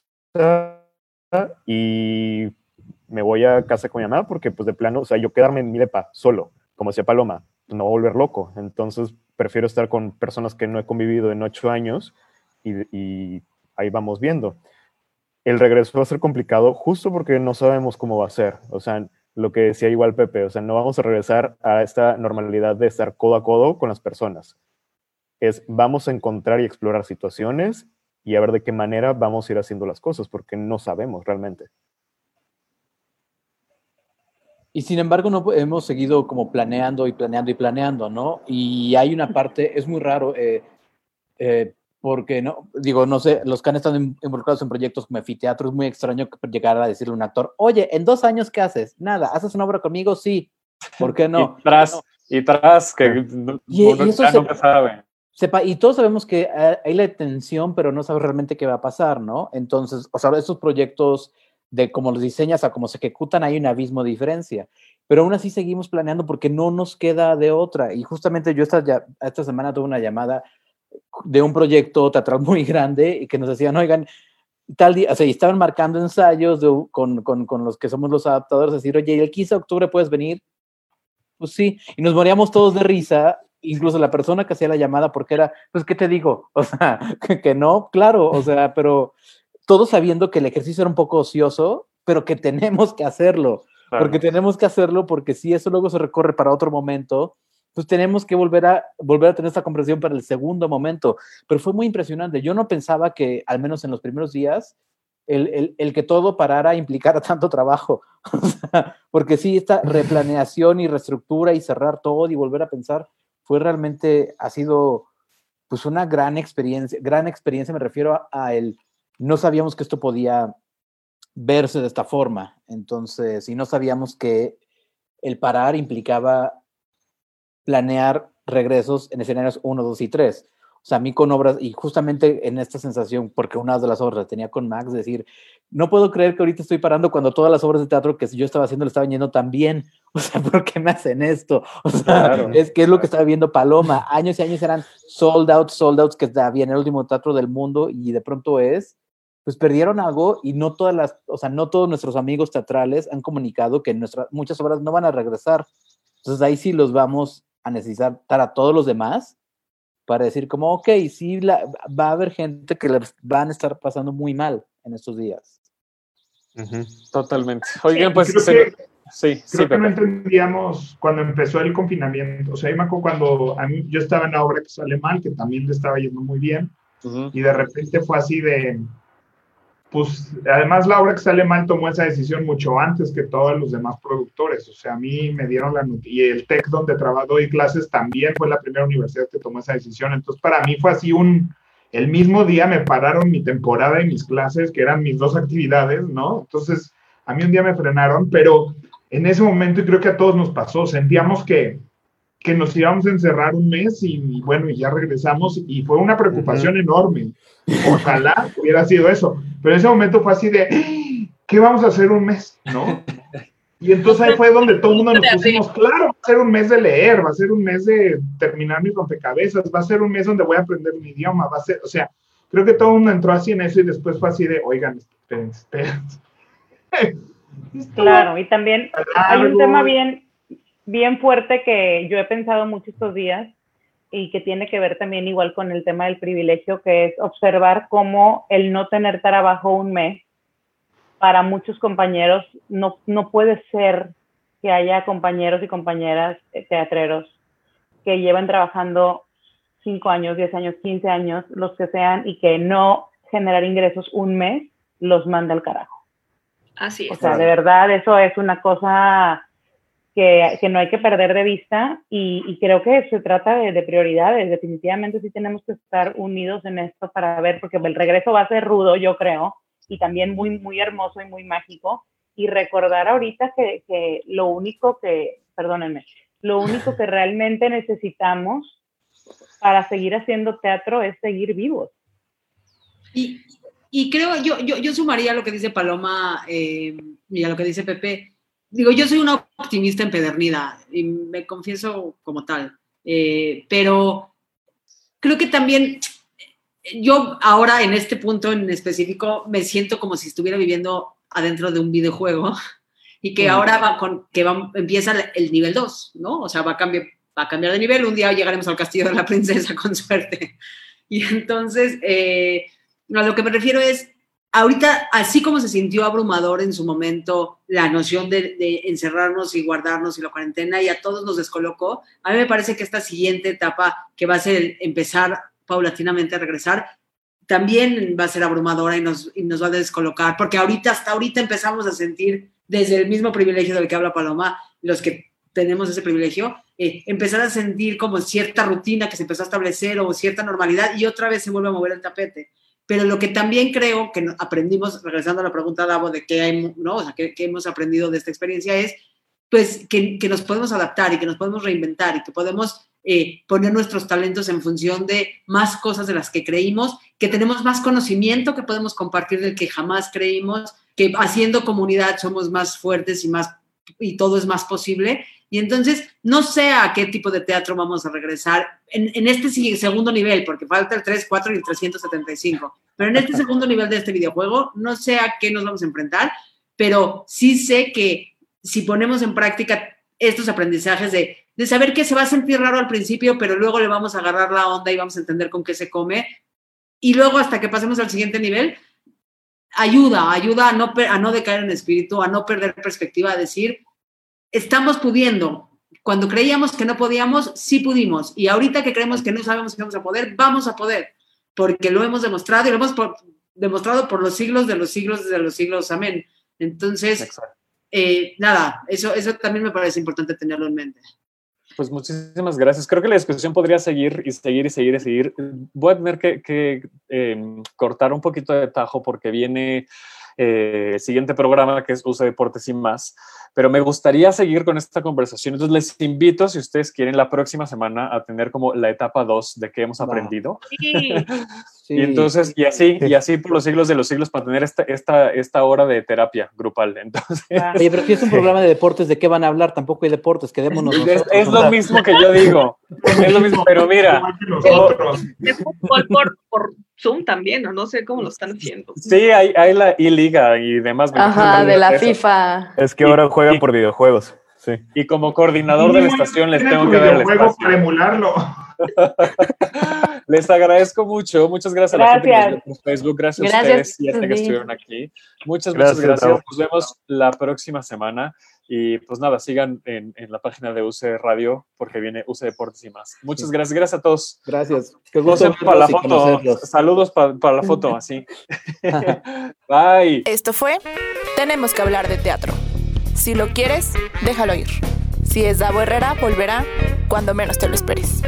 y me voy a casa con mi mamá porque pues de plano, o sea, yo quedarme en mi depa solo, como decía Paloma, no volver loco. Entonces prefiero estar con personas que no he convivido en ocho años y, y ahí vamos viendo. El regreso va a ser complicado justo porque no sabemos cómo va a ser. O sea, lo que decía igual Pepe, o sea, no vamos a regresar a esta normalidad de estar codo a codo con las personas. Es vamos a encontrar y explorar situaciones y a ver de qué manera vamos a ir haciendo las cosas, porque no sabemos realmente. Y sin embargo, no hemos seguido como planeando y planeando y planeando, ¿no? Y hay una parte, es muy raro, eh, eh, porque, no, digo, no sé, los que han estado in- involucrados en proyectos como Efiteatro, es muy extraño llegar a decirle a un actor, oye, en dos años, ¿qué haces? Nada, ¿haces una obra conmigo? Sí. ¿Por qué no? Y tras, y tras, que uno Y- y eso ya se- nunca sabe. Sepa, y todos sabemos que eh, hay la tensión, pero no sabes realmente qué va a pasar, ¿no? Entonces, o sea, esos proyectos de cómo los diseñas a cómo se ejecutan, hay un abismo de diferencia. Pero aún así seguimos planeando porque no nos queda de otra. Y justamente yo esta, ya- esta semana tuve una llamada de un proyecto teatral muy grande y que nos decían, oigan, tal día, o sea, y estaban marcando ensayos de- con, con, con los que somos los adaptadores, decir, oye, ¿y el 15 de octubre puedes venir? Pues sí, y nos moríamos todos de risa, incluso la persona que hacía la llamada, porque era, pues, ¿qué te digo? O sea, que, que no, claro, o sea, pero todos sabiendo que el ejercicio era un poco ocioso, pero que tenemos que hacerlo, Claro. porque tenemos que hacerlo, porque si eso luego se recorre para otro momento, pues tenemos que volver a, volver a tener esta comprensión para el segundo momento. Pero fue muy impresionante. Yo no pensaba que, al menos en los primeros días, el, el- el que todo parara implicara tanto trabajo. Porque sí, esta replaneación y reestructura y cerrar todo y volver a pensar fue realmente, ha sido pues una gran experiencia, gran experiencia, me refiero a, a el, no sabíamos que esto podía verse de esta forma, entonces, y no sabíamos que el parar implicaba planear regresos en escenarios 1, 2 y 3. O sea, a mí con obras, y justamente en esta sensación, porque una de las obras tenía con Max, decir, no puedo creer que ahorita estoy parando cuando todas las obras de teatro que yo estaba haciendo le estaban yendo tan bien. O sea, ¿por qué me hacen esto? O sea, Claro. es que es lo que estaba viendo Paloma. Años y años eran sold out, sold outs que había en el último teatro del mundo y de pronto es, pues perdieron algo y no todas las, o sea, no todos nuestros amigos teatrales han comunicado que nuestras muchas obras no van a regresar. Entonces ahí sí los vamos a necesitar a todos los demás para decir como, ok, sí, la- va a haber gente que les van a estar pasando muy mal en estos días. Totalmente. Oigan, pues creo se- que- sí, sí, Creo que no entendíamos cuando empezó el confinamiento. O sea, yo me acuerdo cuando a mí, yo estaba en la obra que sale mal, que también le estaba yendo muy bien, y de repente fue así de, pues, además la que sale mal tomó esa decisión mucho antes que todos los demás productores. O sea, a mí me dieron la y el TEC donde trabajo doy clases también fue la primera universidad que tomó esa decisión. Entonces, para mí fue así un, el mismo día me pararon mi temporada y mis clases, que eran mis dos actividades, ¿no? Entonces, a mí un día me frenaron, pero en ese momento, y creo que a todos nos pasó, sentíamos que, que nos íbamos a encerrar un mes y, y bueno, y ya regresamos y fue una preocupación enorme. Ojalá hubiera sido eso, pero en ese momento fue así de, "Ah, ¿qué vamos a hacer un mes? ¿No? Y entonces ahí fue donde todo el mundo nos pusimos, claro, va a ser un mes de leer, va a ser un mes de terminar mis rompecabezas, va a ser un mes donde voy a aprender un idioma, va a ser, o sea, creo que todo el mundo entró así en eso y después fue así de, oigan, esperen, esperen. Claro, y también hay un tema bien, bien fuerte que yo he pensado mucho estos días, y que tiene que ver también igual con el tema del privilegio, que es observar cómo el no tener trabajo un mes para muchos compañeros no, no puede ser que haya compañeros y compañeras eh, teatreros que llevan trabajando 5 años, 10 años, 15 años, los que sean, y que no generar ingresos un mes los manda al carajo. Así es. O sea, de verdad, eso es una cosa que, que no hay que perder de vista y, y creo que se trata de, de, prioridades. Definitivamente sí tenemos que estar unidos en esto para ver, porque el regreso va a ser rudo, yo creo, y también muy, muy hermoso y muy mágico. Y recordar ahorita que, que lo único que, perdónenme, lo único que realmente necesitamos para seguir haciendo teatro es seguir vivos. Y, y creo, yo, yo, yo, sumaría lo que dice Paloma eh, y a lo que dice Pepe. Digo, yo soy una optimista empedernida y me confieso como tal, eh, pero creo que también yo ahora en este punto en específico me siento como si estuviera viviendo adentro de un videojuego y que ahora va con, que va, empieza el nivel 2, ¿no? O sea, va a, cambiar, va a cambiar de nivel, un día llegaremos al castillo de la princesa con suerte. Y entonces, eh, a lo que me refiero es, ahorita, así como se sintió abrumador en su momento la noción de, encerrarnos y guardarnos y la cuarentena y a todos nos descolocó, a mí me parece que esta siguiente etapa que va a ser empezar paulatinamente a regresar, también va a ser abrumadora y nos, y nos va a descolocar, porque ahorita, hasta ahorita empezamos a sentir desde el mismo privilegio del que habla Paloma, los que tenemos ese privilegio, eh, empezar a sentir como cierta rutina que se empezó a establecer o cierta normalidad y otra vez se vuelve a mover el tapete. Pero lo que también creo que aprendimos, regresando a la pregunta, Davo, de qué, hay, qué, hemos aprendido de esta experiencia es, pues, que, que, nos podemos adaptar y que nos podemos reinventar y que podemos eh, poner nuestros talentos en función de más cosas de las que creímos, que tenemos más conocimiento que podemos compartir del que jamás creímos, que haciendo comunidad somos más fuertes y más y todo es más posible. Y entonces, no sé a qué tipo de teatro vamos a regresar en, en, este segundo nivel, porque falta el 3, 4 y el 375. Pero en este segundo nivel de este videojuego, no sé a qué nos vamos a enfrentar, pero sí sé que si ponemos en práctica estos aprendizajes de, de saber que se va a sentir raro al principio, pero luego le vamos a agarrar la onda y vamos a entender con qué se come. Y luego hasta que pasemos al siguiente nivel, ayuda, ayuda a no, a no decaer en espíritu, a no perder perspectiva, a decir, estamos pudiendo. Cuando creíamos que no podíamos, sí pudimos. Y ahorita que creemos que no sabemos si vamos a poder, vamos a poder, porque lo hemos demostrado y lo hemos por, demostrado por los siglos de los siglos de los siglos. Amén. Entonces, eh, nada, eso, eso también me parece importante tenerlo en mente. Pues muchísimas gracias. Creo que la discusión podría seguir y seguir y seguir y seguir. Voy a tener que, que eh, cortar un poquito de tajo porque viene eh, el siguiente programa que es Usa Deportes y más pero me gustaría seguir con esta conversación. Entonces les invito, si ustedes quieren, la próxima semana a tener como la etapa 2 de qué hemos aprendido. Sí. y entonces, y así, y así por los siglos de los siglos para tener esta, esta, esta hora de terapia grupal. Entonces, Oye, pero si es un programa de deportes, ¿de qué van a hablar? Tampoco hay deportes, quedémonos. Es, es lo mismo que yo digo. Es lo mismo, pero mira. De fútbol por, por Zoom también, o no sé cómo lo están haciendo. Sí, hay, hay la I-Liga y demás. Ajá, de la eso. FIFA. Es que ahora juegan por videojuegos. Sí. Y como coordinador de la estación les tengo que dar el espacio. para emularlo. les agradezco mucho. Muchas gracias, gracias. a la gente por Facebook. Gracias, gracias a ustedes y a que estuvieron aquí. Muchas, gracias, muchas gracias. Nos vemos la próxima semana. Y pues nada, sigan en, en, la página de UC Radio porque viene UC Deportes y más. Muchas sí. gracias, gracias a todos. Gracias. Qué gusto para la foto. Saludos para, para la foto, así. Bye. Esto fue Tenemos que hablar de teatro. Si lo quieres, déjalo ir. Si es Davo Herrera, volverá cuando menos te lo esperes.